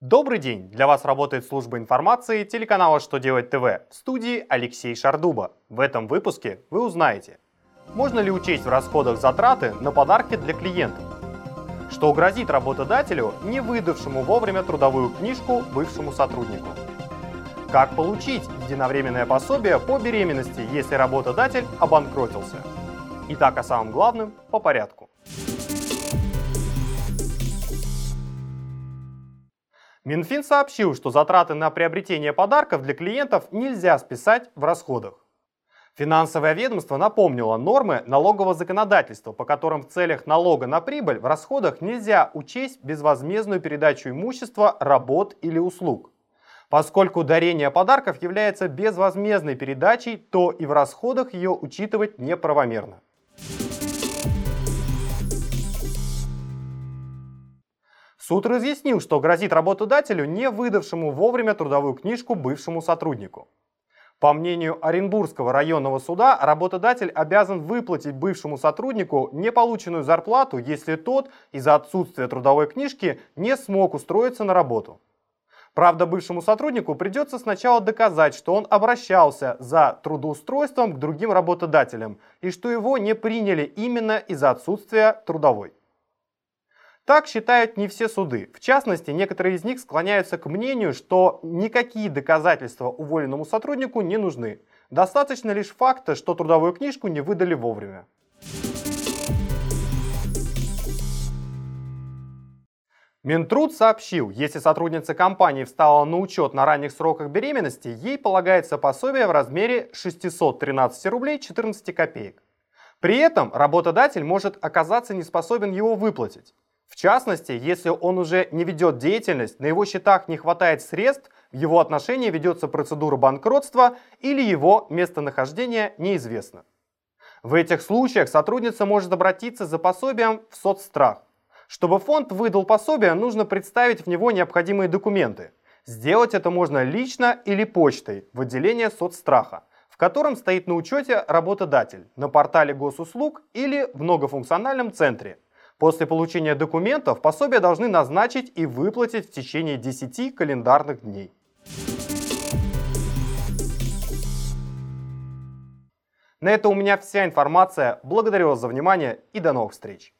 Добрый день! Для вас работает служба информации телеканала «Что делать ТВ» в студии Алексей Шардуба. В этом выпуске вы узнаете, можно ли учесть в расходах затраты на подарки для клиентов, что грозит работодателю, не выдавшему вовремя трудовую книжку бывшему сотруднику, как получить единовременное пособие по беременности, если работодатель обанкротился. Итак, о самом главном по порядку. Минфин сообщил, что затраты на приобретение подарков для клиентов нельзя списать в расходах. Финансовое ведомство напомнило нормы налогового законодательства, по которым в целях налога на прибыль в расходах нельзя учесть безвозмездную передачу имущества, работ или услуг. Поскольку дарение подарков является безвозмездной передачей, то и в расходах ее учитывать неправомерно. Суд разъяснил, что грозит работодателю, не выдавшему вовремя трудовую книжку бывшему сотруднику. По мнению Оренбургского районного суда, работодатель обязан выплатить бывшему сотруднику неполученную зарплату, если тот из-за отсутствия трудовой книжки не смог устроиться на работу. Правда, бывшему сотруднику придется сначала доказать, что он обращался за трудоустройством к другим работодателям и что его не приняли именно из-за отсутствия трудовой. Так считают не все суды. В частности, некоторые из них склоняются к мнению, что никакие доказательства уволенному сотруднику не нужны. Достаточно лишь факта, что трудовую книжку не выдали вовремя. Минтруд сообщил, если сотрудница компании встала на учет на ранних сроках беременности, ей полагается пособие в размере 613 рублей 14 копеек. При этом работодатель может оказаться не способен его выплатить. В частности, если он уже не ведет деятельность, на его счетах не хватает средств, в его отношении ведется процедура банкротства или его местонахождение неизвестно. В этих случаях сотрудница может обратиться за пособием в соцстрах. Чтобы фонд выдал пособие, нужно представить в него необходимые документы. Сделать это можно лично или почтой в отделение соцстраха, в котором стоит на учете работодатель, на портале госуслуг или в многофункциональном центре – После получения документов пособие должны назначить и выплатить в течение 10 календарных дней. На этом у меня вся информация. Благодарю вас за внимание и до новых встреч.